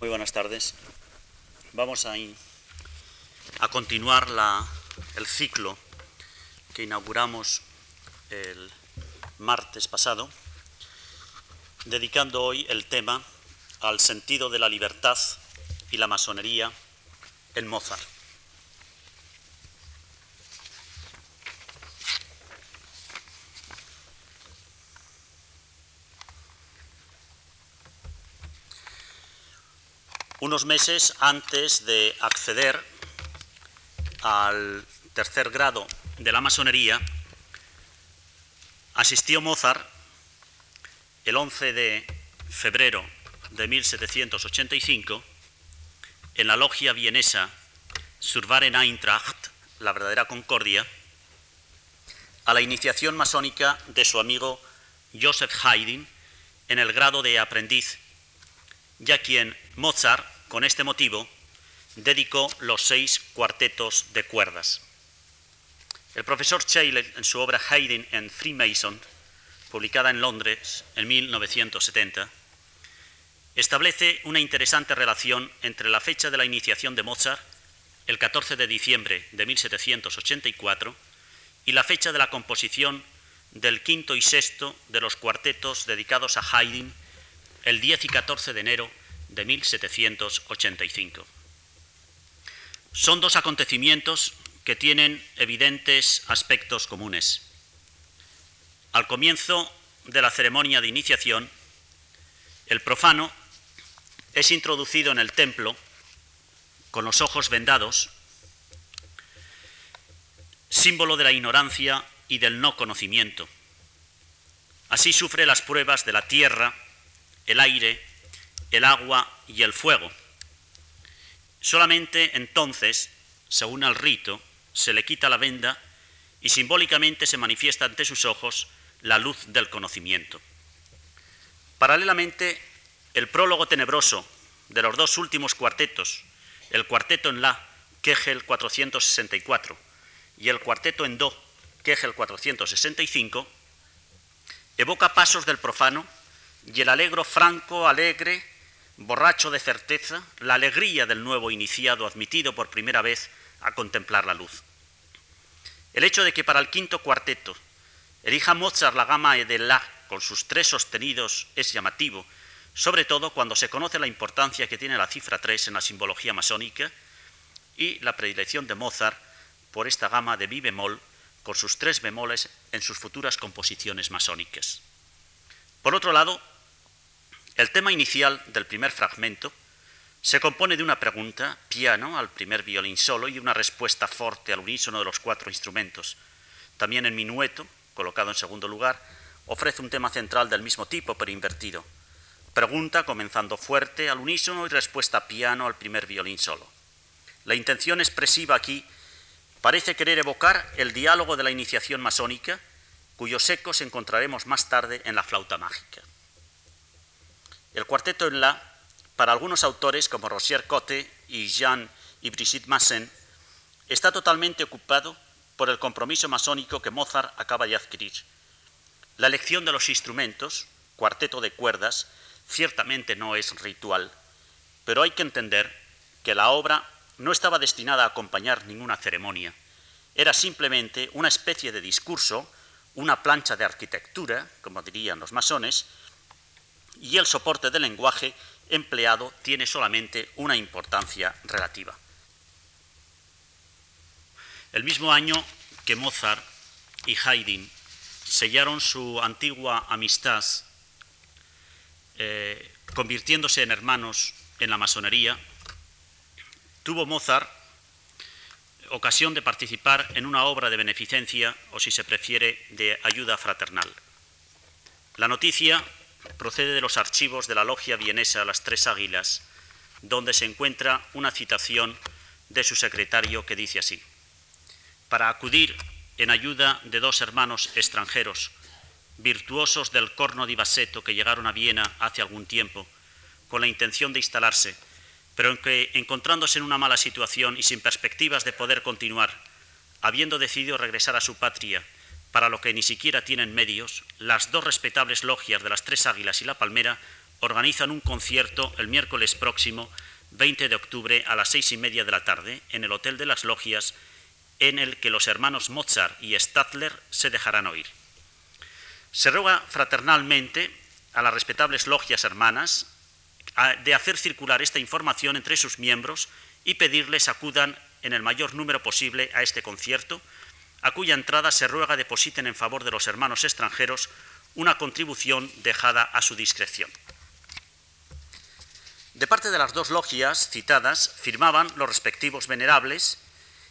Muy buenas tardes. Vamos a, a continuar la, el ciclo que inauguramos el martes pasado, dedicando hoy el tema al sentido de la libertad y la masonería en Mozart. Unos meses antes de acceder al tercer grado de la masonería, asistió Mozart el 11 de febrero de 1785 en la logia vienesa Survaren Eintracht, la verdadera concordia, a la iniciación masónica de su amigo Joseph Haydn en el grado de aprendiz, ya quien Mozart, con este motivo, dedicó los seis cuartetos de cuerdas. El profesor Scheele, en su obra Haydn and Freemason, publicada en Londres en 1970, establece una interesante relación entre la fecha de la iniciación de Mozart, el 14 de diciembre de 1784, y la fecha de la composición del quinto y sexto de los cuartetos dedicados a Haydn, el 10 y 14 de enero de 1785. Son dos acontecimientos que tienen evidentes aspectos comunes. Al comienzo de la ceremonia de iniciación, el profano es introducido en el templo con los ojos vendados, símbolo de la ignorancia y del no conocimiento. Así sufre las pruebas de la tierra, el aire el agua y el fuego. Solamente entonces, según el rito, se le quita la venda y simbólicamente se manifiesta ante sus ojos la luz del conocimiento. Paralelamente, el prólogo tenebroso de los dos últimos cuartetos, el cuarteto en La, Kegel 464, y el cuarteto en Do, Kegel 465, evoca pasos del profano y el alegro franco, alegre, borracho de certeza, la alegría del nuevo iniciado admitido por primera vez a contemplar la luz. El hecho de que para el quinto cuarteto elija Mozart la gama de La con sus tres sostenidos es llamativo, sobre todo cuando se conoce la importancia que tiene la cifra 3 en la simbología masónica y la predilección de Mozart por esta gama de mi bemol con sus tres bemoles en sus futuras composiciones masónicas. Por otro lado, el tema inicial del primer fragmento se compone de una pregunta, piano al primer violín solo y una respuesta fuerte al unísono de los cuatro instrumentos. También en minueto, colocado en segundo lugar, ofrece un tema central del mismo tipo pero invertido. Pregunta comenzando fuerte al unísono y respuesta piano al primer violín solo. La intención expresiva aquí parece querer evocar el diálogo de la iniciación masónica, cuyos ecos encontraremos más tarde en la flauta mágica. El cuarteto en La, para algunos autores como Rosier Cotte y Jean y Brigitte Masson, está totalmente ocupado por el compromiso masónico que Mozart acaba de adquirir. La elección de los instrumentos, cuarteto de cuerdas, ciertamente no es ritual, pero hay que entender que la obra no estaba destinada a acompañar ninguna ceremonia. Era simplemente una especie de discurso, una plancha de arquitectura, como dirían los masones, y el soporte del lenguaje empleado tiene solamente una importancia relativa. El mismo año que Mozart y Haydn sellaron su antigua amistad, eh, convirtiéndose en hermanos en la masonería, tuvo Mozart ocasión de participar en una obra de beneficencia, o si se prefiere, de ayuda fraternal. La noticia procede de los archivos de la logia vienesa Las Tres Águilas, donde se encuentra una citación de su secretario que dice así, para acudir en ayuda de dos hermanos extranjeros, virtuosos del corno di bassetto que llegaron a Viena hace algún tiempo, con la intención de instalarse, pero que, encontrándose en una mala situación y sin perspectivas de poder continuar, habiendo decidido regresar a su patria para lo que ni siquiera tienen medios, las dos respetables logias de las Tres Águilas y la Palmera organizan un concierto el miércoles próximo, 20 de octubre, a las seis y media de la tarde, en el Hotel de las Logias, en el que los hermanos Mozart y Stadler se dejarán oír. Se ruega fraternalmente a las respetables logias hermanas de hacer circular esta información entre sus miembros y pedirles acudan en el mayor número posible a este concierto, a cuya entrada se ruega depositen en favor de los hermanos extranjeros una contribución dejada a su discreción. De parte de las dos logias citadas firmaban los respectivos venerables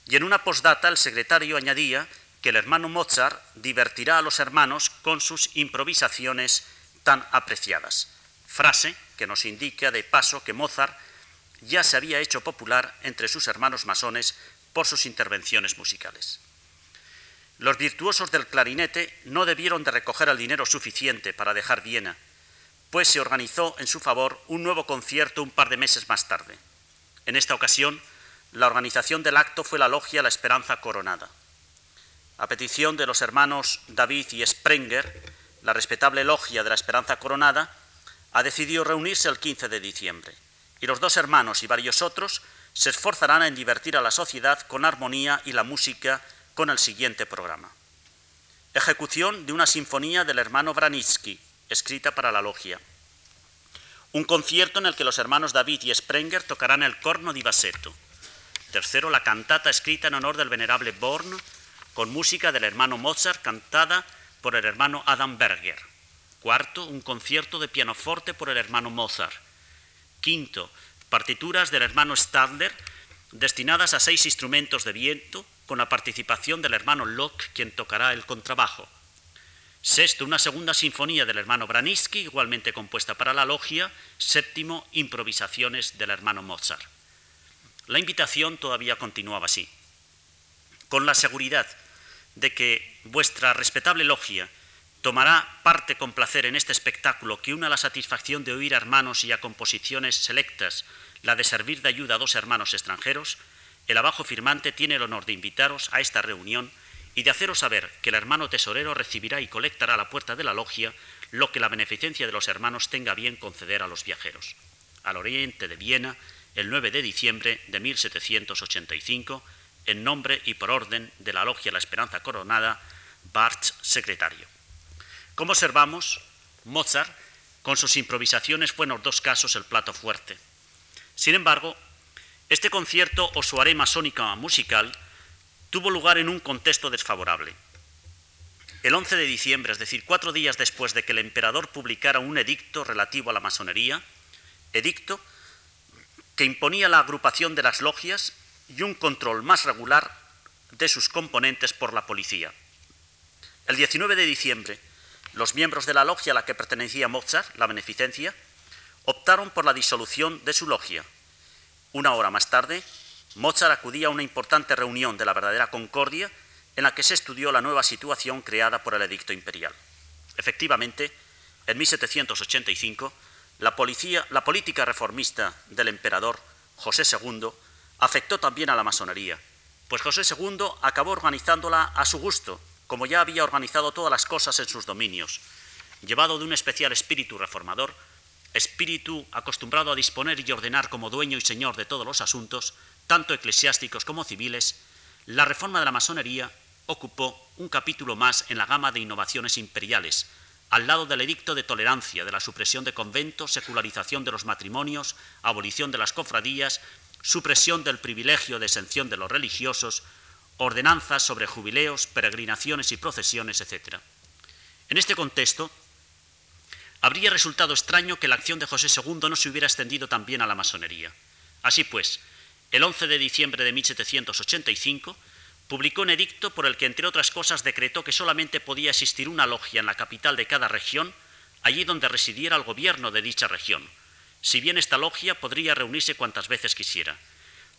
y en una postdata el secretario añadía que el hermano Mozart divertirá a los hermanos con sus improvisaciones tan apreciadas. Frase que nos indica de paso que Mozart ya se había hecho popular entre sus hermanos masones por sus intervenciones musicales. Los virtuosos del clarinete no debieron de recoger el dinero suficiente para dejar Viena, pues se organizó en su favor un nuevo concierto un par de meses más tarde. En esta ocasión, la organización del acto fue la logia La Esperanza Coronada. A petición de los hermanos David y Sprenger, la respetable logia de la Esperanza Coronada ha decidido reunirse el 15 de diciembre, y los dos hermanos y varios otros se esforzarán en divertir a la sociedad con armonía y la música con el siguiente programa. Ejecución de una sinfonía del hermano Branitsky, escrita para la logia. Un concierto en el que los hermanos David y Sprenger tocarán el corno di bassetto. Tercero, la cantata escrita en honor del venerable Born, con música del hermano Mozart, cantada por el hermano Adam Berger. Cuarto, un concierto de pianoforte por el hermano Mozart. Quinto, partituras del hermano Stadler, destinadas a seis instrumentos de viento, con la participación del hermano Locke, quien tocará el contrabajo. Sexto, una segunda sinfonía del hermano Braniski, igualmente compuesta para la logia. Séptimo, improvisaciones del hermano Mozart. La invitación todavía continuaba así. Con la seguridad de que vuestra respetable logia tomará parte con placer en este espectáculo que una la satisfacción de oír a hermanos y a composiciones selectas, la de servir de ayuda a dos hermanos extranjeros, el abajo firmante tiene el honor de invitaros a esta reunión y de haceros saber que el hermano tesorero recibirá y colectará a la puerta de la logia lo que la beneficencia de los hermanos tenga bien conceder a los viajeros. Al oriente de Viena, el 9 de diciembre de 1785, en nombre y por orden de la logia La Esperanza Coronada, Bartz, secretario. Como observamos, Mozart, con sus improvisaciones, fue en los dos casos el plato fuerte. Sin embargo, este concierto o su arema masónica musical tuvo lugar en un contexto desfavorable. El 11 de diciembre, es decir, cuatro días después de que el emperador publicara un edicto relativo a la masonería, edicto que imponía la agrupación de las logias y un control más regular de sus componentes por la policía. El 19 de diciembre, los miembros de la logia a la que pertenecía Mozart, la Beneficencia, optaron por la disolución de su logia, una hora más tarde, Mozart acudía a una importante reunión de la verdadera concordia en la que se estudió la nueva situación creada por el edicto imperial. Efectivamente, en 1785, la, la política reformista del emperador José II afectó también a la masonería, pues José II acabó organizándola a su gusto, como ya había organizado todas las cosas en sus dominios, llevado de un especial espíritu reformador espíritu acostumbrado a disponer y ordenar como dueño y señor de todos los asuntos, tanto eclesiásticos como civiles, la reforma de la masonería ocupó un capítulo más en la gama de innovaciones imperiales, al lado del edicto de tolerancia, de la supresión de conventos, secularización de los matrimonios, abolición de las cofradías, supresión del privilegio de exención de los religiosos, ordenanzas sobre jubileos, peregrinaciones y procesiones, etc. En este contexto, Habría resultado extraño que la acción de José II no se hubiera extendido también a la masonería. Así pues, el 11 de diciembre de 1785, publicó un edicto por el que, entre otras cosas, decretó que solamente podía existir una logia en la capital de cada región, allí donde residiera el gobierno de dicha región, si bien esta logia podría reunirse cuantas veces quisiera.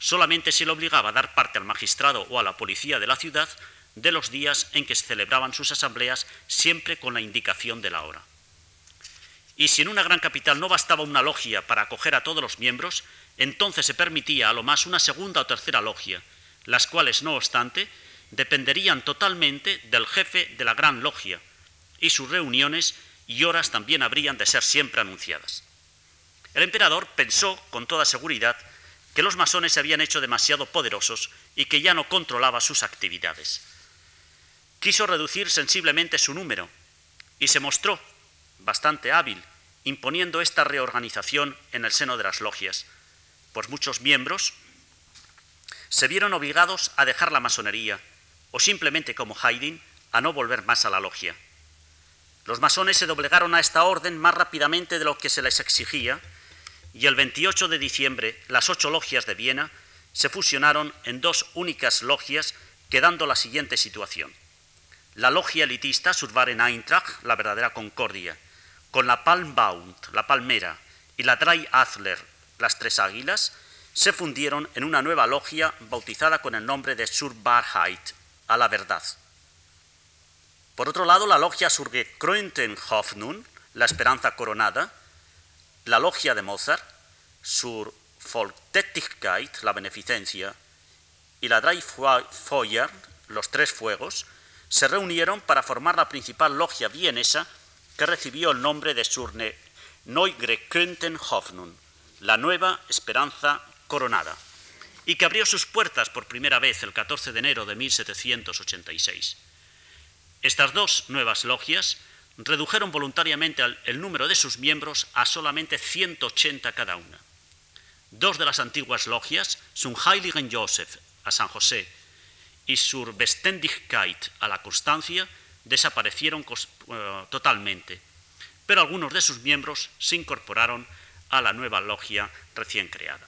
Solamente se le obligaba a dar parte al magistrado o a la policía de la ciudad de los días en que se celebraban sus asambleas, siempre con la indicación de la hora. Y si en una gran capital no bastaba una logia para acoger a todos los miembros, entonces se permitía a lo más una segunda o tercera logia, las cuales, no obstante, dependerían totalmente del jefe de la gran logia, y sus reuniones y horas también habrían de ser siempre anunciadas. El emperador pensó con toda seguridad que los masones se habían hecho demasiado poderosos y que ya no controlaba sus actividades. Quiso reducir sensiblemente su número y se mostró bastante hábil imponiendo esta reorganización en el seno de las logias, pues muchos miembros se vieron obligados a dejar la masonería o simplemente como Haydn a no volver más a la logia. Los masones se doblegaron a esta orden más rápidamente de lo que se les exigía y el 28 de diciembre las ocho logias de Viena se fusionaron en dos únicas logias, quedando la siguiente situación. La logia elitista, Survaren Eintracht, la verdadera concordia, con la Palmbaum, la palmera, y la Drei Adler, las tres águilas, se fundieron en una nueva logia bautizada con el nombre de Sur a la verdad. Por otro lado, la logia Surgekrönten Hoffnung, la esperanza coronada, la logia de Mozart, Sur Volktätigkeit, la beneficencia, y la Drei Feuer, los tres fuegos, se reunieron para formar la principal logia vienesa que recibió el nombre de Surne Neugekrönten Hoffnung, la nueva esperanza coronada, y que abrió sus puertas por primera vez el 14 de enero de 1786. Estas dos nuevas logias redujeron voluntariamente el número de sus miembros a solamente 180 cada una. Dos de las antiguas logias, Sun Heiligen Joseph a San José y Sur Beständigkeit a la Constancia, desaparecieron eh, totalmente, pero algunos de sus miembros se incorporaron a la nueva logia recién creada.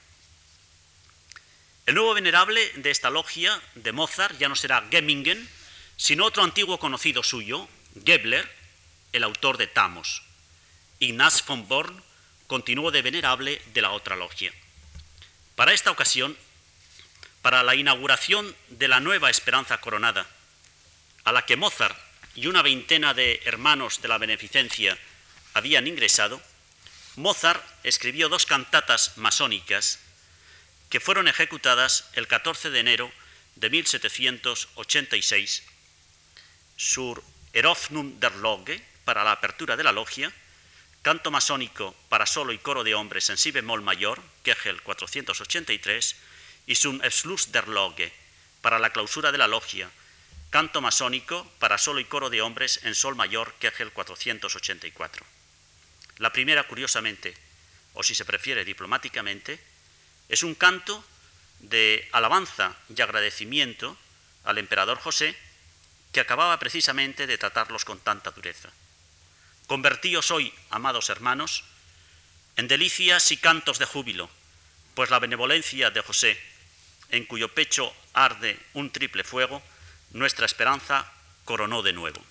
El nuevo venerable de esta logia de Mozart ya no será Gemmingen, sino otro antiguo conocido suyo, Gebler, el autor de Tamos. Ignaz von Born continuó de venerable de la otra logia. Para esta ocasión, para la inauguración de la nueva Esperanza Coronada, a la que Mozart y una veintena de hermanos de la beneficencia habían ingresado, Mozart escribió dos cantatas masónicas que fueron ejecutadas el 14 de enero de 1786 sur Eröffnung der Loge, para la apertura de la logia, canto masónico para solo y coro de hombres en si bemol mayor, Kegel 483, y zum Schluss der Loge, para la clausura de la logia, canto masónico para solo y coro de hombres en sol mayor, Kegel 484. La primera, curiosamente, o si se prefiere diplomáticamente, es un canto de alabanza y agradecimiento al emperador José, que acababa precisamente de tratarlos con tanta dureza. Convertíos hoy, amados hermanos, en delicias y cantos de júbilo, pues la benevolencia de José, en cuyo pecho arde un triple fuego, nuestra esperanza coronó de nuevo.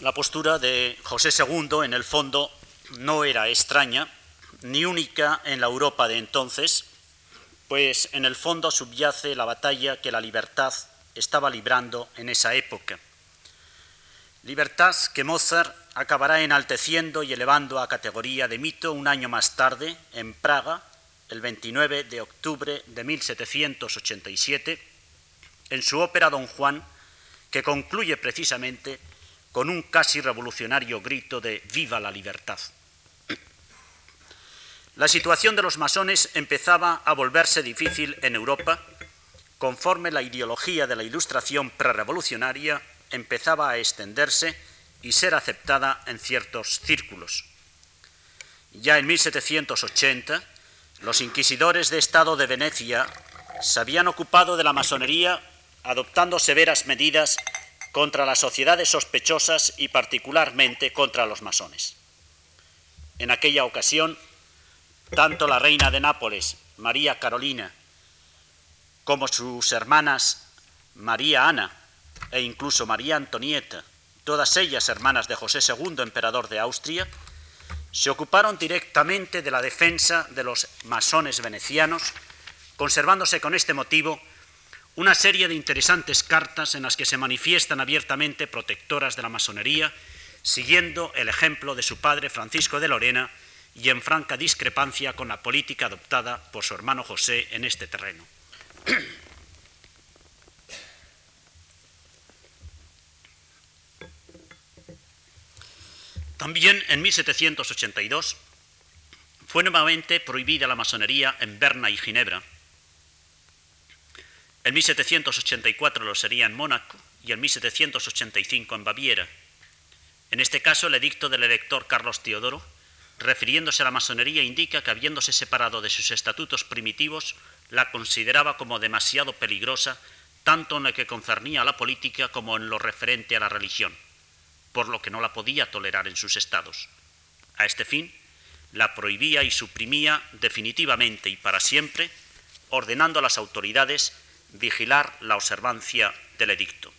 La postura de José II, en el fondo, no era extraña ni única en la Europa de entonces, pues en el fondo subyace la batalla que la libertad estaba librando en esa época. Libertad que Mozart acabará enalteciendo y elevando a categoría de mito un año más tarde, en Praga, el 29 de octubre de 1787, en su ópera Don Juan, que concluye precisamente con un casi revolucionario grito de Viva la libertad. La situación de los masones empezaba a volverse difícil en Europa conforme la ideología de la Ilustración prerevolucionaria empezaba a extenderse y ser aceptada en ciertos círculos. Ya en 1780, los inquisidores de Estado de Venecia se habían ocupado de la masonería adoptando severas medidas contra las sociedades sospechosas y particularmente contra los masones. En aquella ocasión, tanto la reina de Nápoles, María Carolina, como sus hermanas María Ana e incluso María Antonieta, todas ellas hermanas de José II, emperador de Austria, se ocuparon directamente de la defensa de los masones venecianos, conservándose con este motivo una serie de interesantes cartas en las que se manifiestan abiertamente protectoras de la masonería, siguiendo el ejemplo de su padre Francisco de Lorena y en franca discrepancia con la política adoptada por su hermano José en este terreno. También en 1782 fue nuevamente prohibida la masonería en Berna y Ginebra. En 1784 lo sería en Mónaco y en 1785 en Baviera. En este caso, el edicto del elector Carlos Teodoro, refiriéndose a la masonería, indica que habiéndose separado de sus estatutos primitivos, la consideraba como demasiado peligrosa, tanto en lo que concernía a la política como en lo referente a la religión por lo que no la podía tolerar en sus estados. A este fin, la prohibía y suprimía definitivamente y para siempre, ordenando a las autoridades vigilar la observancia del edicto.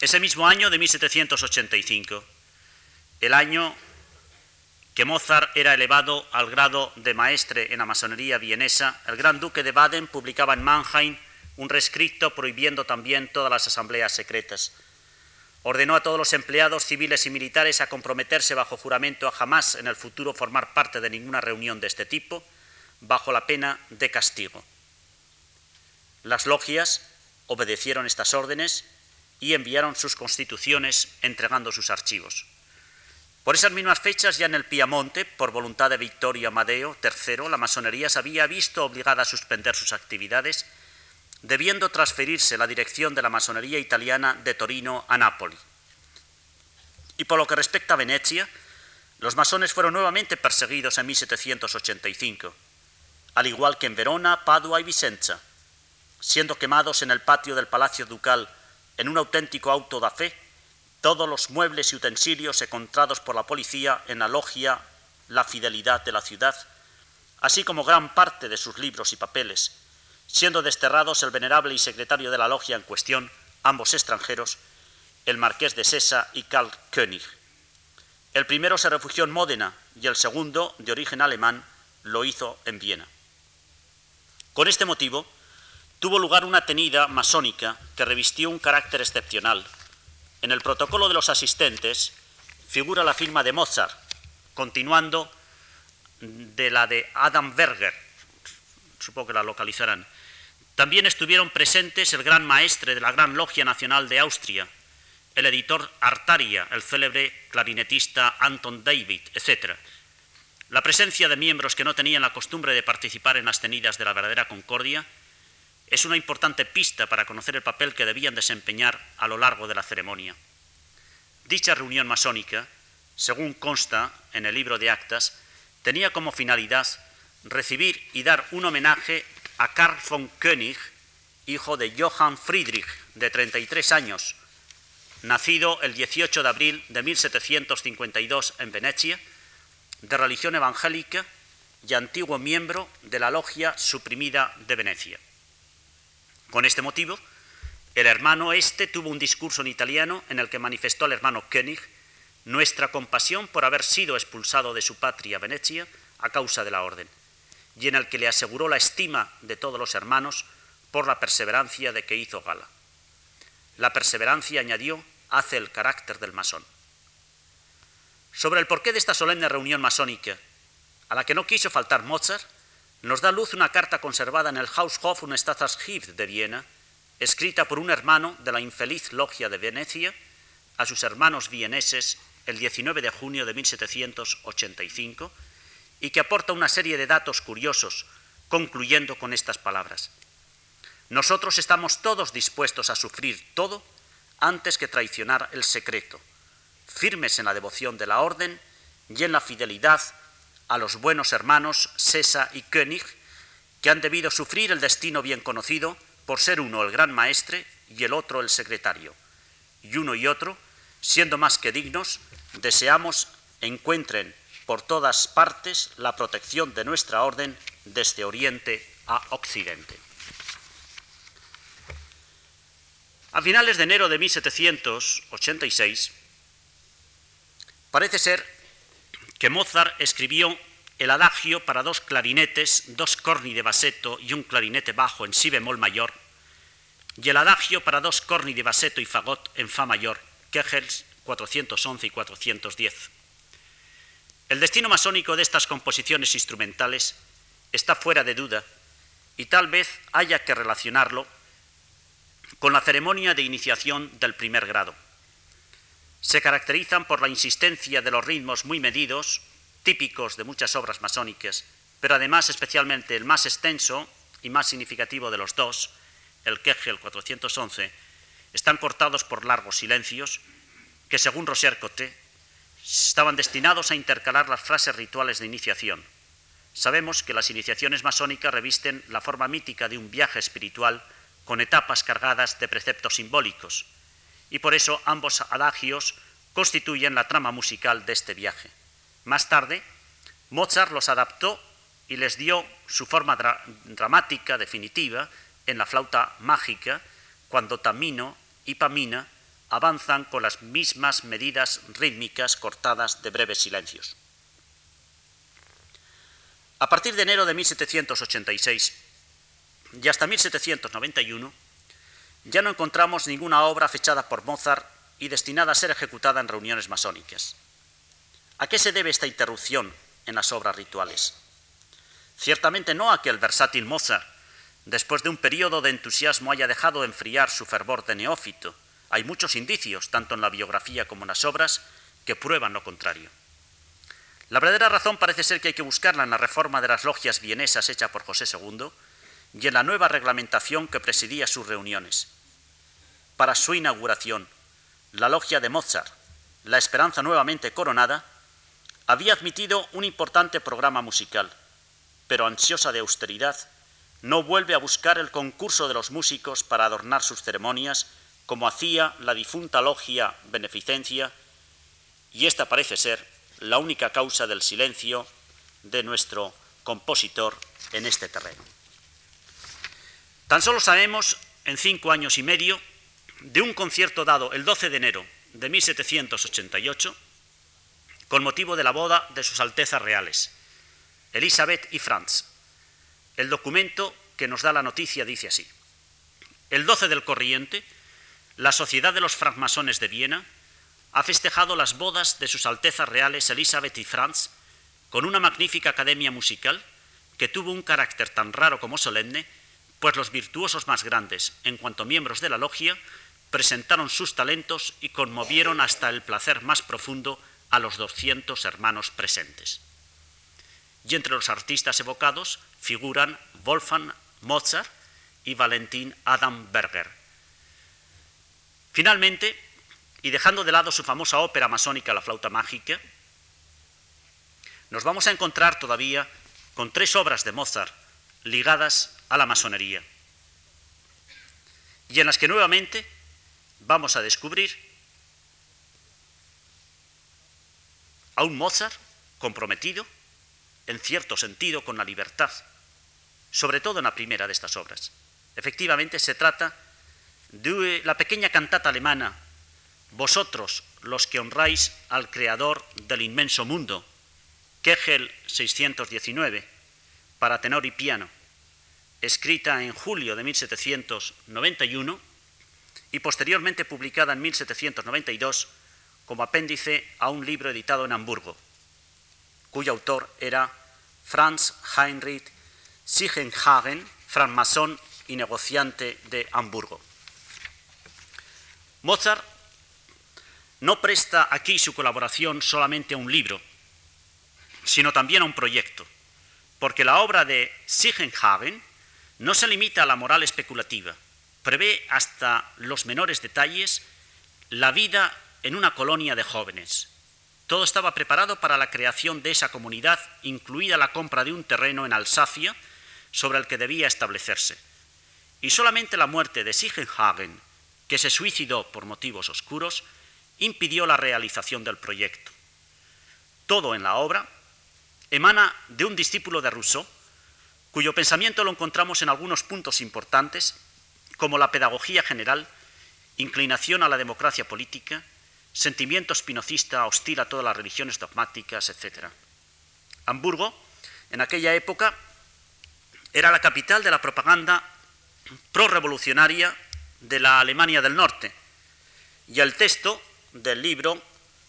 Ese mismo año de 1785, el año que Mozart era elevado al grado de maestre en la masonería vienesa, el gran duque de Baden publicaba en Mannheim un rescripto prohibiendo también todas las asambleas secretas ordenó a todos los empleados civiles y militares a comprometerse bajo juramento a jamás en el futuro formar parte de ninguna reunión de este tipo, bajo la pena de castigo. Las logias obedecieron estas órdenes y enviaron sus constituciones entregando sus archivos. Por esas mismas fechas, ya en el Piamonte, por voluntad de Victorio Amadeo III, la masonería se había visto obligada a suspender sus actividades debiendo transferirse la dirección de la masonería italiana de Torino a Nápoli. Y por lo que respecta a Venecia, los masones fueron nuevamente perseguidos en 1785, al igual que en Verona, Padua y Vicenza, siendo quemados en el patio del Palacio Ducal en un auténtico auto da fe todos los muebles y utensilios encontrados por la policía en la logia La Fidelidad de la ciudad, así como gran parte de sus libros y papeles, siendo desterrados el venerable y secretario de la logia en cuestión, ambos extranjeros, el marqués de Sesa y Karl König. El primero se refugió en Módena y el segundo, de origen alemán, lo hizo en Viena. Con este motivo, tuvo lugar una tenida masónica que revistió un carácter excepcional. En el protocolo de los asistentes figura la firma de Mozart, continuando de la de Adam Berger, supongo que la localizarán, también estuvieron presentes el gran maestre de la Gran Logia Nacional de Austria, el editor Artaria, el célebre clarinetista Anton David, etc. La presencia de miembros que no tenían la costumbre de participar en las tenidas de la verdadera concordia es una importante pista para conocer el papel que debían desempeñar a lo largo de la ceremonia. Dicha reunión masónica, según consta en el libro de actas, tenía como finalidad recibir y dar un homenaje a Karl von König, hijo de Johann Friedrich, de 33 años, nacido el 18 de abril de 1752 en Venecia, de religión evangélica y antiguo miembro de la logia suprimida de Venecia. Con este motivo, El hermano este tuvo un discurso en italiano en el que manifestó al hermano König nuestra compasión por haber sido expulsado de su patria Venecia a causa de la orden, y en el que le aseguró la estima de todos los hermanos por la perseverancia de que hizo gala. La perseverancia, añadió, hace el carácter del masón. Sobre el porqué de esta solemne reunión masónica, a la que no quiso faltar Mozart, nos da luz una carta conservada en el Haushof und Staatsarchiv de Viena, escrita por un hermano de la infeliz logia de Venecia a sus hermanos vieneses el 19 de junio de 1785 y que aporta una serie de datos curiosos, concluyendo con estas palabras. Nosotros estamos todos dispuestos a sufrir todo antes que traicionar el secreto, firmes en la devoción de la orden y en la fidelidad a los buenos hermanos Sesa y König, que han debido sufrir el destino bien conocido por ser uno el gran maestre y el otro el secretario. Y uno y otro, siendo más que dignos, deseamos encuentren por todas partes la protección de nuestra orden desde Oriente a Occidente. A finales de enero de 1786, parece ser que Mozart escribió el adagio para dos clarinetes, dos corni de baseto y un clarinete bajo en si bemol mayor, y el adagio para dos corni de baseto y fagot en fa mayor, Kegels 411 y 410. El destino masónico de estas composiciones instrumentales está fuera de duda y tal vez haya que relacionarlo con la ceremonia de iniciación del primer grado. Se caracterizan por la insistencia de los ritmos muy medidos, típicos de muchas obras masónicas, pero además especialmente el más extenso y más significativo de los dos, el Kegel 411, están cortados por largos silencios que, según Roger Coté, estaban destinados a intercalar las frases rituales de iniciación. Sabemos que las iniciaciones masónicas revisten la forma mítica de un viaje espiritual con etapas cargadas de preceptos simbólicos, y por eso ambos adagios constituyen la trama musical de este viaje. Más tarde, Mozart los adaptó y les dio su forma dramática definitiva en la flauta mágica, cuando Tamino y Pamina avanzan con las mismas medidas rítmicas cortadas de breves silencios. A partir de enero de 1786, y hasta 1791 ya no encontramos ninguna obra fechada por Mozart y destinada a ser ejecutada en reuniones masónicas. ¿A qué se debe esta interrupción en las obras rituales? Ciertamente no a que el versátil Mozart, después de un periodo de entusiasmo, haya dejado enfriar su fervor de neófito. Hay muchos indicios, tanto en la biografía como en las obras, que prueban lo contrario. La verdadera razón parece ser que hay que buscarla en la reforma de las logias vienesas hecha por José II, y en la nueva reglamentación que presidía sus reuniones. Para su inauguración, la logia de Mozart, la esperanza nuevamente coronada, había admitido un importante programa musical, pero ansiosa de austeridad, no vuelve a buscar el concurso de los músicos para adornar sus ceremonias como hacía la difunta logia Beneficencia, y esta parece ser la única causa del silencio de nuestro compositor en este terreno. Tan solo sabemos, en cinco años y medio, de un concierto dado el 12 de enero de 1788, con motivo de la boda de sus Altezas Reales, Elizabeth y Franz. El documento que nos da la noticia dice así. El 12 del corriente, la Sociedad de los Francmasones de Viena ha festejado las bodas de sus Altezas Reales Elizabeth y Franz con una magnífica academia musical que tuvo un carácter tan raro como solemne pues los virtuosos más grandes, en cuanto miembros de la logia, presentaron sus talentos y conmovieron hasta el placer más profundo a los 200 hermanos presentes. Y entre los artistas evocados figuran Wolfgang Mozart y Valentin Adam Berger. Finalmente, y dejando de lado su famosa ópera masónica La flauta mágica, nos vamos a encontrar todavía con tres obras de Mozart ligadas a la masonería, y en las que nuevamente vamos a descubrir a un Mozart comprometido, en cierto sentido, con la libertad, sobre todo en la primera de estas obras. Efectivamente, se trata de la pequeña cantata alemana, vosotros los que honráis al Creador del inmenso mundo, Kegel 619, para tenor y piano, escrita en julio de 1791 y posteriormente publicada en 1792 como apéndice a un libro editado en Hamburgo, cuyo autor era Franz Heinrich Sigenhagen, francmasón y negociante de Hamburgo. Mozart no presta aquí su colaboración solamente a un libro, sino también a un proyecto, porque la obra de Sigenhagen no se limita a la moral especulativa, prevé hasta los menores detalles la vida en una colonia de jóvenes. Todo estaba preparado para la creación de esa comunidad, incluida la compra de un terreno en Alsacia sobre el que debía establecerse. Y solamente la muerte de Sigenhagen, que se suicidó por motivos oscuros, impidió la realización del proyecto. Todo en la obra emana de un discípulo de Rousseau, cuyo pensamiento lo encontramos en algunos puntos importantes, como la pedagogía general, inclinación a la democracia política, sentimiento espinocista hostil a todas las religiones dogmáticas, etc. Hamburgo, en aquella época, era la capital de la propaganda pro-revolucionaria de la Alemania del Norte, y el texto del libro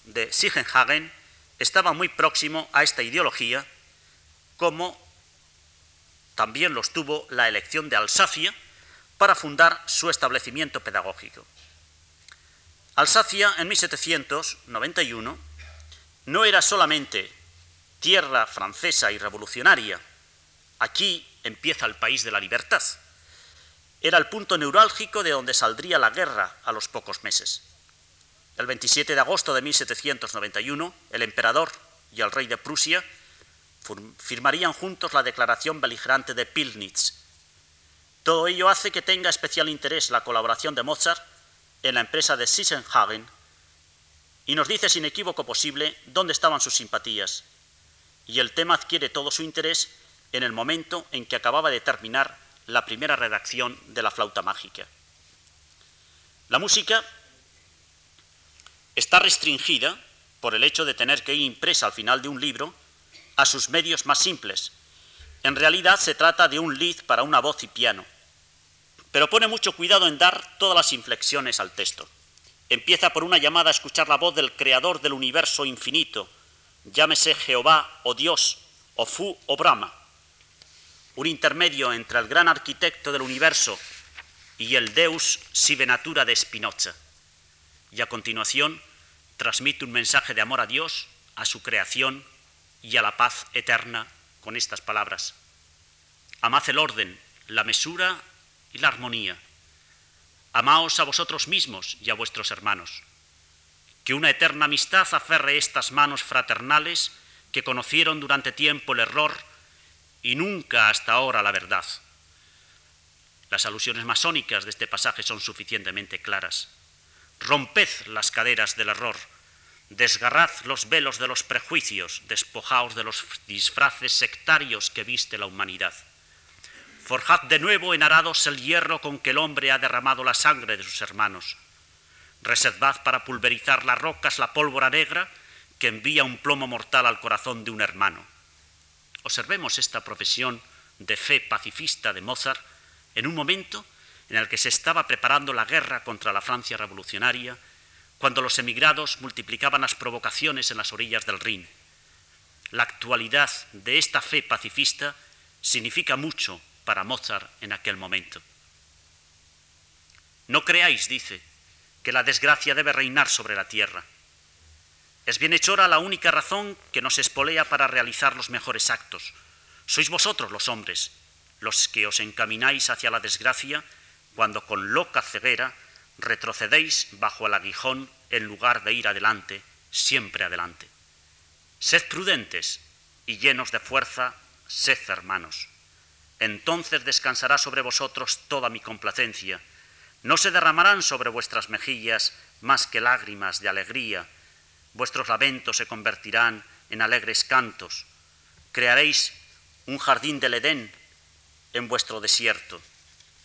de Sigenhagen estaba muy próximo a esta ideología, como también lo estuvo la elección de Alsacia para fundar su establecimiento pedagógico. Alsacia en 1791 no era solamente tierra francesa y revolucionaria, aquí empieza el país de la libertad, era el punto neurálgico de donde saldría la guerra a los pocos meses. El 27 de agosto de 1791, el emperador y el rey de Prusia firmarían juntos la declaración beligerante de Pilnitz. Todo ello hace que tenga especial interés la colaboración de Mozart en la empresa de Sissenhagen y nos dice sin equívoco posible dónde estaban sus simpatías. Y el tema adquiere todo su interés en el momento en que acababa de terminar la primera redacción de la flauta mágica. La música está restringida por el hecho de tener que ir impresa al final de un libro a sus medios más simples. En realidad se trata de un lead para una voz y piano, pero pone mucho cuidado en dar todas las inflexiones al texto. Empieza por una llamada a escuchar la voz del creador del universo infinito, llámese Jehová o Dios, o Fu o Brahma, un intermedio entre el gran arquitecto del universo y el Deus sive natura de Spinoza. Y a continuación transmite un mensaje de amor a Dios, a su creación y a la paz eterna con estas palabras. Amad el orden, la mesura y la armonía. Amaos a vosotros mismos y a vuestros hermanos. Que una eterna amistad aferre estas manos fraternales que conocieron durante tiempo el error y nunca hasta ahora la verdad. Las alusiones masónicas de este pasaje son suficientemente claras. Romped las caderas del error, Desgarrad los velos de los prejuicios, despojaos de los disfraces sectarios que viste la humanidad. Forjad de nuevo en arados el hierro con que el hombre ha derramado la sangre de sus hermanos. Reservad para pulverizar las rocas la pólvora negra que envía un plomo mortal al corazón de un hermano. Observemos esta profesión de fe pacifista de Mozart en un momento en el que se estaba preparando la guerra contra la Francia revolucionaria cuando los emigrados multiplicaban las provocaciones en las orillas del Rin. La actualidad de esta fe pacifista significa mucho para Mozart en aquel momento. No creáis, dice, que la desgracia debe reinar sobre la tierra. Es bienhechora la única razón que nos espolea para realizar los mejores actos. Sois vosotros los hombres, los que os encamináis hacia la desgracia cuando con loca ceguera retrocedéis bajo el aguijón en lugar de ir adelante, siempre adelante. Sed prudentes y llenos de fuerza, sed hermanos. Entonces descansará sobre vosotros toda mi complacencia. No se derramarán sobre vuestras mejillas más que lágrimas de alegría. Vuestros lamentos se convertirán en alegres cantos. Crearéis un jardín del Edén en vuestro desierto.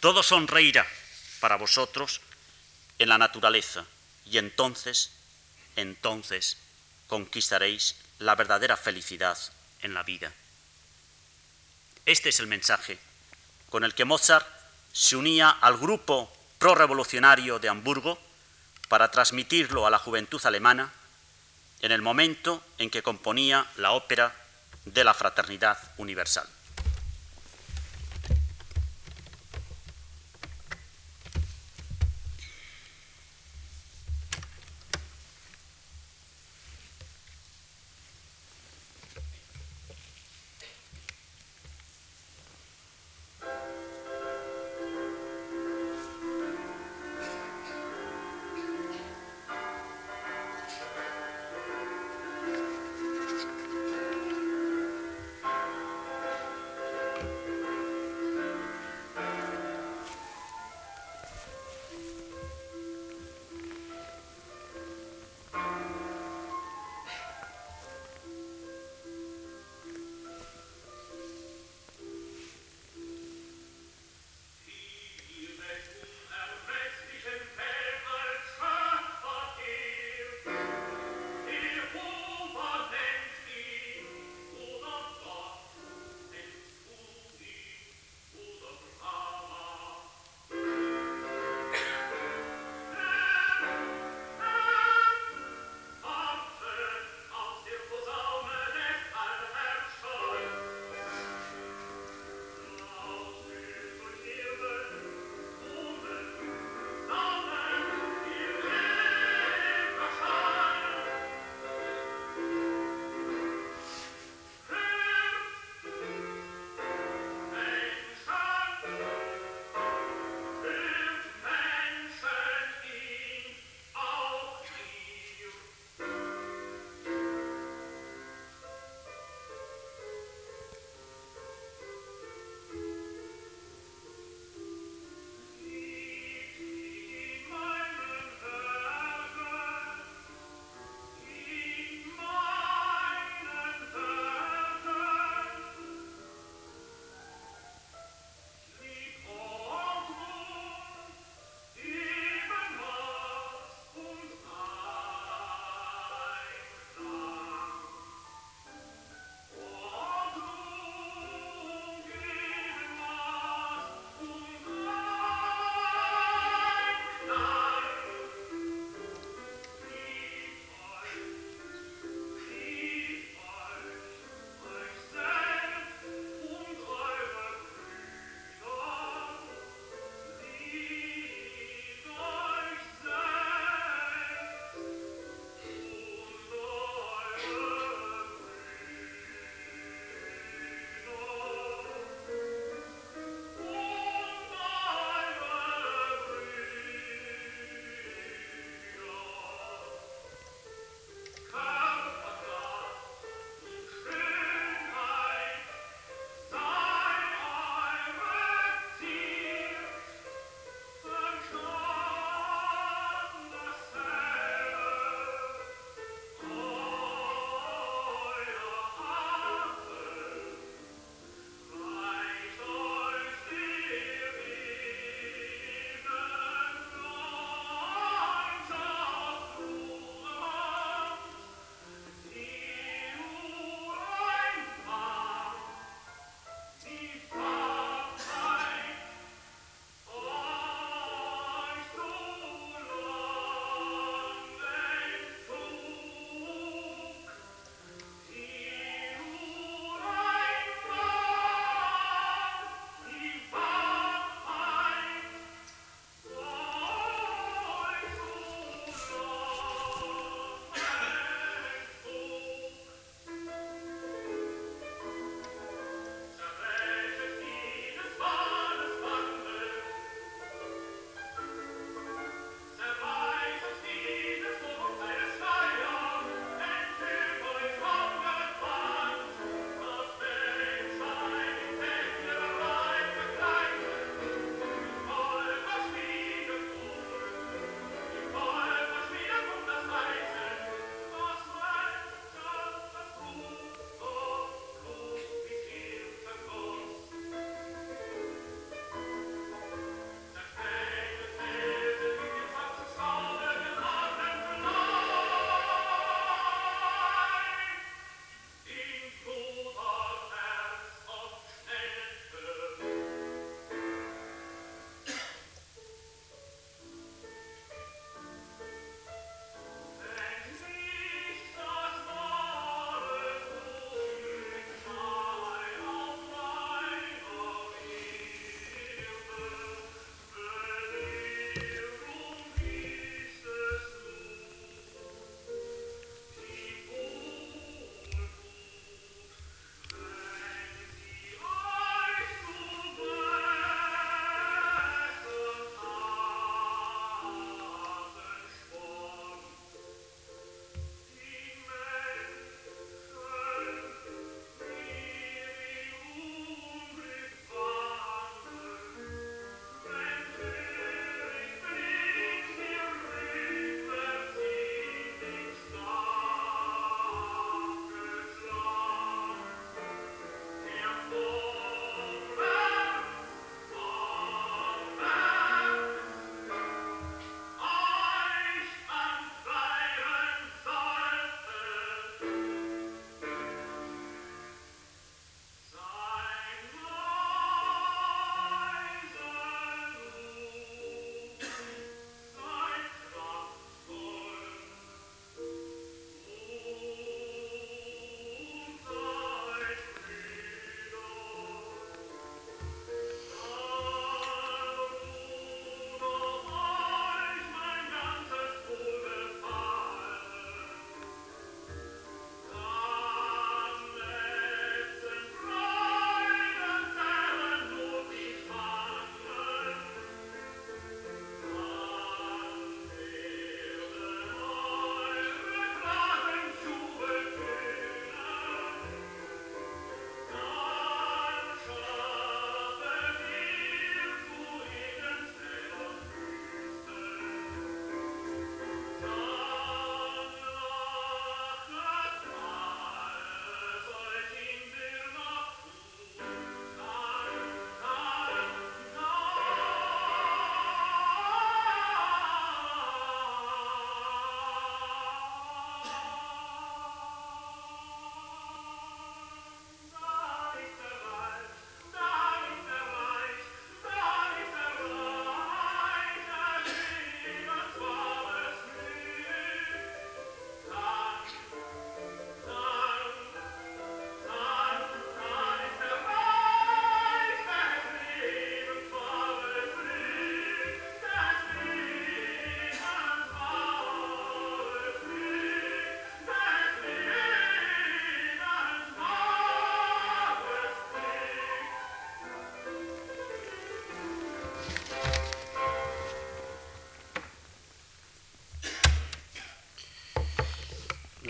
Todo sonreirá para vosotros en la naturaleza y entonces, entonces conquistaréis la verdadera felicidad en la vida. Este es el mensaje con el que Mozart se unía al grupo pro-revolucionario de Hamburgo para transmitirlo a la juventud alemana en el momento en que componía la ópera de la fraternidad universal.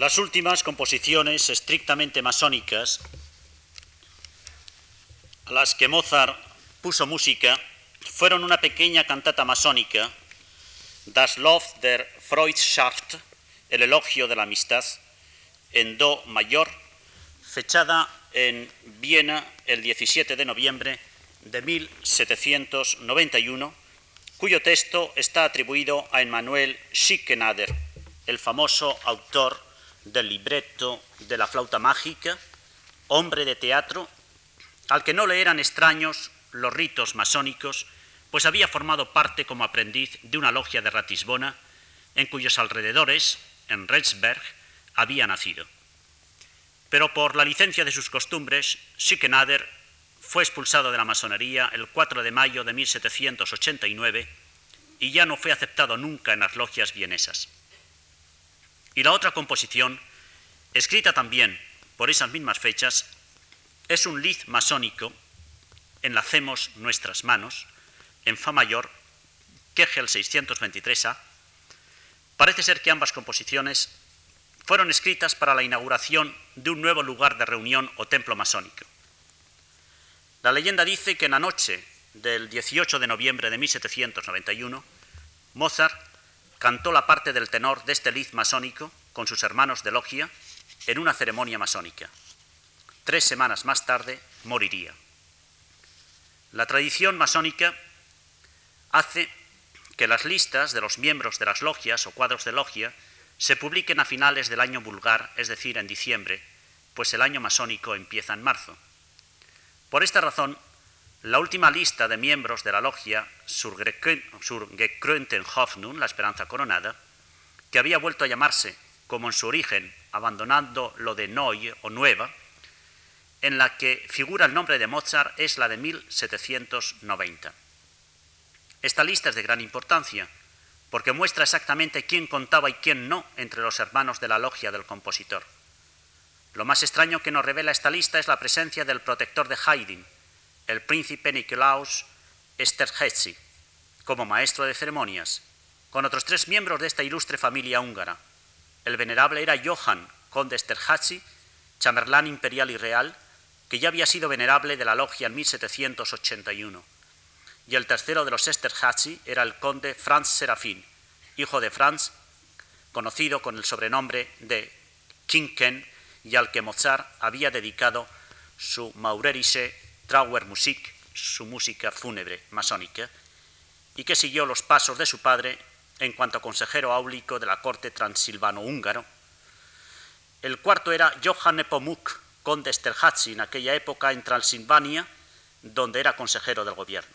Las últimas composiciones estrictamente masónicas a las que Mozart puso música fueron una pequeña cantata masónica, Das Lob der Freundschaft, el elogio de la amistad, en Do mayor, fechada en Viena el 17 de noviembre de 1791, cuyo texto está atribuido a Emmanuel Schickenader, el famoso autor del libreto de la flauta mágica, hombre de teatro, al que no le eran extraños los ritos masónicos, pues había formado parte como aprendiz de una logia de Ratisbona, en cuyos alrededores, en Rexberg, había nacido. Pero por la licencia de sus costumbres, Schickenader fue expulsado de la masonería el 4 de mayo de 1789 y ya no fue aceptado nunca en las logias vienesas. Y la otra composición, escrita también por esas mismas fechas, es un liz masónico, Enlacemos nuestras manos, en Fa mayor, Kegel 623A. Parece ser que ambas composiciones fueron escritas para la inauguración de un nuevo lugar de reunión o templo masónico. La leyenda dice que en la noche del 18 de noviembre de 1791, Mozart cantó la parte del tenor de este liz masónico con sus hermanos de logia en una ceremonia masónica. Tres semanas más tarde moriría. La tradición masónica hace que las listas de los miembros de las logias o cuadros de logia se publiquen a finales del año vulgar, es decir, en diciembre, pues el año masónico empieza en marzo. Por esta razón, la última lista de miembros de la logia Surgekrönten Hoffnung, la esperanza coronada, que había vuelto a llamarse, como en su origen, abandonando lo de Neue o Nueva, en la que figura el nombre de Mozart, es la de 1790. Esta lista es de gran importancia, porque muestra exactamente quién contaba y quién no entre los hermanos de la logia del compositor. Lo más extraño que nos revela esta lista es la presencia del protector de Haydn, el príncipe Nikolaus Esterházy, como maestro de ceremonias, con otros tres miembros de esta ilustre familia húngara. El venerable era Johann, conde Esterházy, chamerlán imperial y real, que ya había sido venerable de la logia en 1781. Y el tercero de los Esterházy era el conde Franz Serafín, hijo de Franz, conocido con el sobrenombre de Kinken y al que Mozart había dedicado su Maurerische Trauermusik, su música fúnebre masónica, y que siguió los pasos de su padre en cuanto a consejero áulico de la corte transilvano-húngaro. El cuarto era Johann Nepomuk, conde Esterházy en aquella época en Transilvania, donde era consejero del gobierno.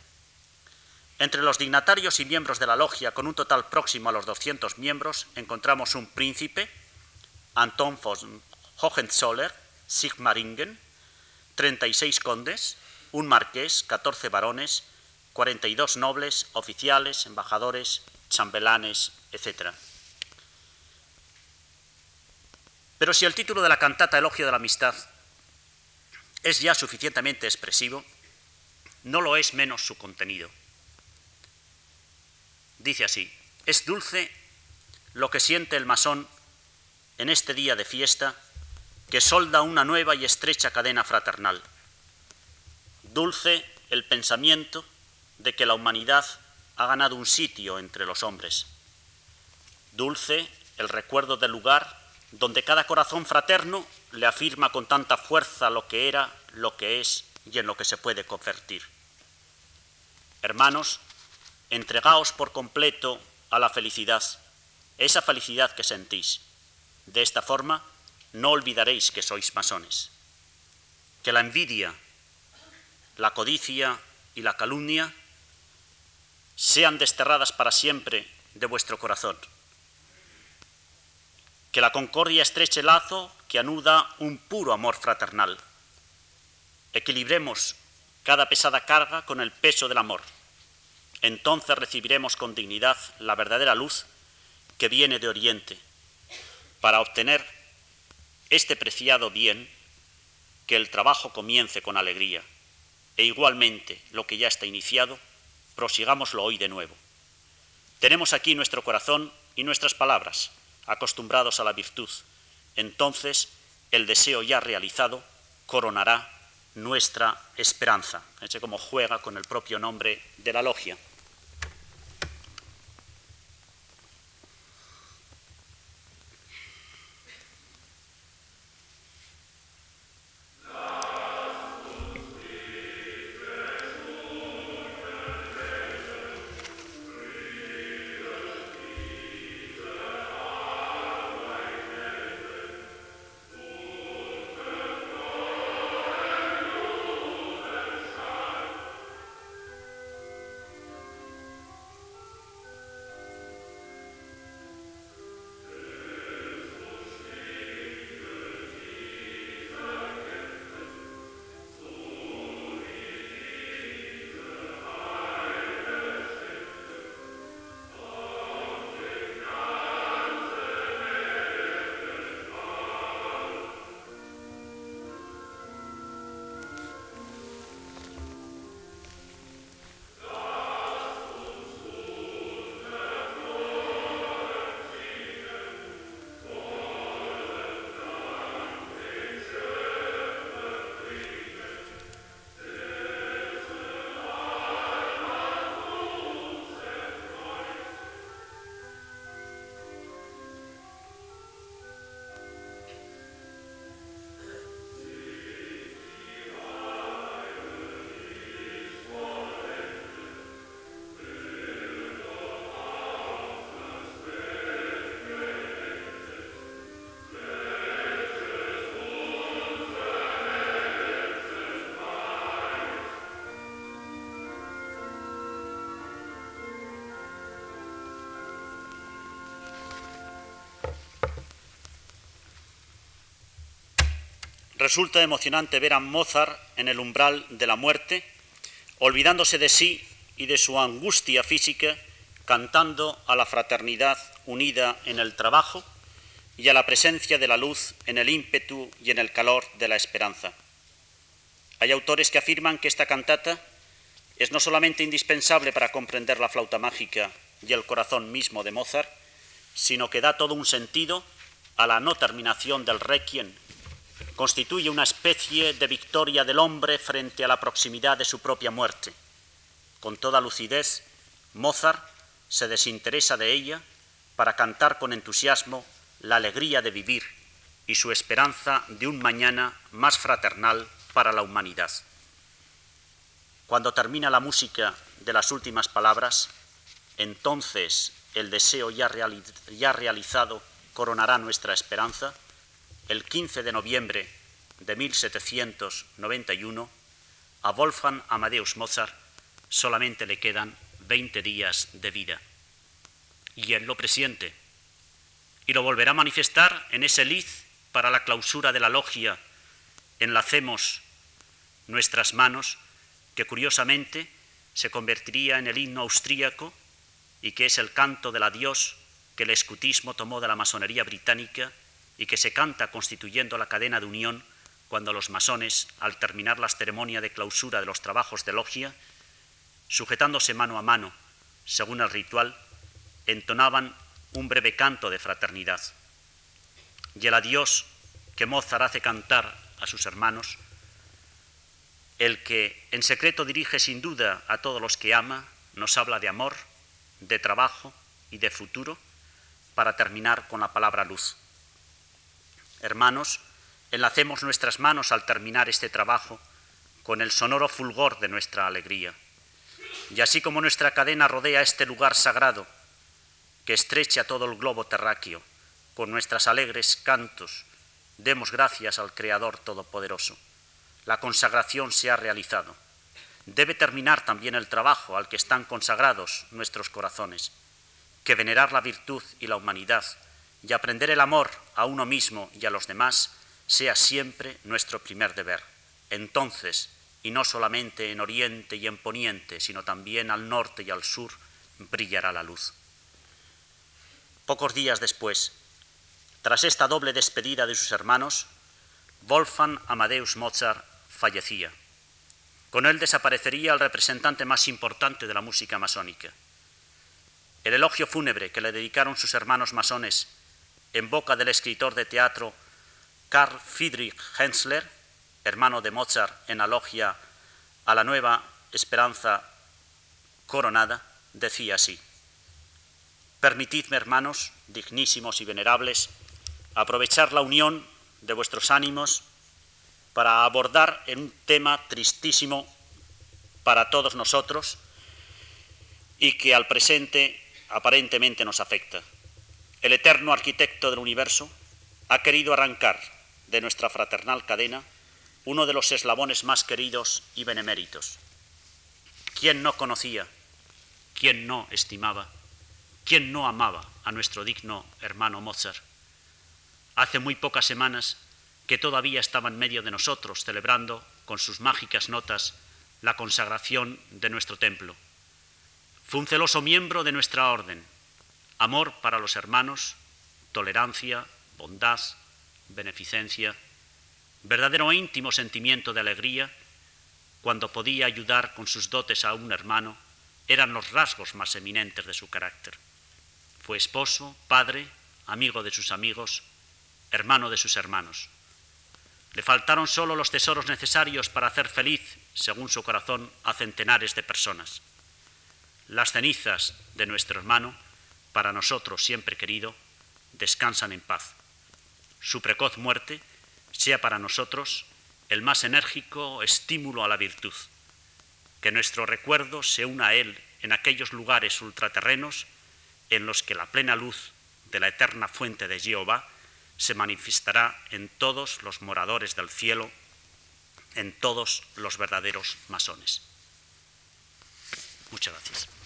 Entre los dignatarios y miembros de la logia, con un total próximo a los 200 miembros, encontramos un príncipe, Anton von Hohenzoller, Sigmaringen, 36 condes, un marqués, 14 varones, 42 nobles, oficiales, embajadores, chambelanes, etc. Pero si el título de la cantata Elogio de la Amistad es ya suficientemente expresivo, no lo es menos su contenido. Dice así, es dulce lo que siente el masón en este día de fiesta que solda una nueva y estrecha cadena fraternal. Dulce el pensamiento de que la humanidad ha ganado un sitio entre los hombres. Dulce el recuerdo del lugar donde cada corazón fraterno le afirma con tanta fuerza lo que era, lo que es y en lo que se puede convertir. Hermanos, entregaos por completo a la felicidad, esa felicidad que sentís. De esta forma, no olvidaréis que sois masones. Que la envidia, la codicia y la calumnia sean desterradas para siempre de vuestro corazón. Que la concordia estreche el lazo que anuda un puro amor fraternal. Equilibremos cada pesada carga con el peso del amor. Entonces recibiremos con dignidad la verdadera luz que viene de Oriente, para obtener este preciado bien, que el trabajo comience con alegría, e igualmente lo que ya está iniciado, prosigámoslo hoy de nuevo. Tenemos aquí nuestro corazón y nuestras palabras, acostumbrados a la virtud, entonces el deseo ya realizado coronará nuestra esperanza. Fíjense cómo juega con el propio nombre de la logia. Resulta emocionante ver a Mozart en el umbral de la muerte, olvidándose de sí y de su angustia física, cantando a la fraternidad unida en el trabajo y a la presencia de la luz en el ímpetu y en el calor de la esperanza. Hay autores que afirman que esta cantata es no solamente indispensable para comprender la flauta mágica y el corazón mismo de Mozart, sino que da todo un sentido a la no terminación del requiem constituye una especie de victoria del hombre frente a la proximidad de su propia muerte. Con toda lucidez, Mozart se desinteresa de ella para cantar con entusiasmo la alegría de vivir y su esperanza de un mañana más fraternal para la humanidad. Cuando termina la música de las últimas palabras, entonces el deseo ya, realizado coronará nuestra esperanza el 15 de noviembre de 1791, a Wolfgang Amadeus Mozart solamente le quedan 20 días de vida. Y él lo presiente. Y lo volverá a manifestar en ese liz para la clausura de la logia. Enlacemos nuestras manos, que curiosamente se convertiría en el himno austríaco y que es el canto del adiós que el escutismo tomó de la masonería británica y que se canta constituyendo la cadena de unión cuando los masones, al terminar la ceremonia de clausura de los trabajos de logia, sujetándose mano a mano, según el ritual, entonaban un breve canto de fraternidad. Y el adiós que Mozart hace cantar a sus hermanos, el que en secreto dirige sin duda a todos los que ama, nos habla de amor, de trabajo y de futuro, para terminar con la palabra luz. Hermanos, enlacemos nuestras manos al terminar este trabajo con el sonoro fulgor de nuestra alegría. Y así como nuestra cadena rodea este lugar sagrado, que estrecha todo el globo terráqueo, con nuestras alegres cantos, demos gracias al Creador Todopoderoso. La consagración se ha realizado. Debe terminar también el trabajo al que están consagrados nuestros corazones, que venerar la virtud y la humanidad y aprender el amor a uno mismo y a los demás sea siempre nuestro primer deber. Entonces, y no solamente en oriente y en poniente, sino también al norte y al sur, brillará la luz. Pocos días después, tras esta doble despedida de sus hermanos, Wolfgang Amadeus Mozart fallecía. Con él desaparecería el representante más importante de la música masónica. El elogio fúnebre que le dedicaron sus hermanos masones en boca del escritor de teatro Karl Friedrich Hensler, hermano de Mozart en alogia a la nueva esperanza coronada, decía así, Permitidme, hermanos, dignísimos y venerables, aprovechar la unión de vuestros ánimos para abordar un tema tristísimo para todos nosotros y que al presente aparentemente nos afecta. El eterno arquitecto del universo ha querido arrancar de nuestra fraternal cadena uno de los eslabones más queridos y beneméritos. ¿Quién no conocía? ¿Quién no estimaba? ¿Quién no amaba a nuestro digno hermano Mozart? Hace muy pocas semanas que todavía estaba en medio de nosotros celebrando con sus mágicas notas la consagración de nuestro templo. Fue un celoso miembro de nuestra orden, amor para los hermanos, tolerancia, bondad, beneficencia, verdadero íntimo sentimiento de alegría, cuando podía ayudar con sus dotes a un hermano, eran los rasgos más eminentes de su carácter. Fue esposo, padre, amigo de sus amigos, hermano de sus hermanos. Le faltaron solo los tesoros necesarios para hacer feliz, según su corazón, a centenares de personas. Las cenizas de nuestro hermano, para nosotros siempre querido, descansan en paz. Su precoz muerte sea para nosotros el más enérgico estímulo a la virtud. Que nuestro recuerdo se una a él en aquellos lugares ultraterrenos en los que la plena luz de la eterna fuente de Jehová se manifestará en todos los moradores del cielo, en todos los verdaderos masones. Muchas gracias.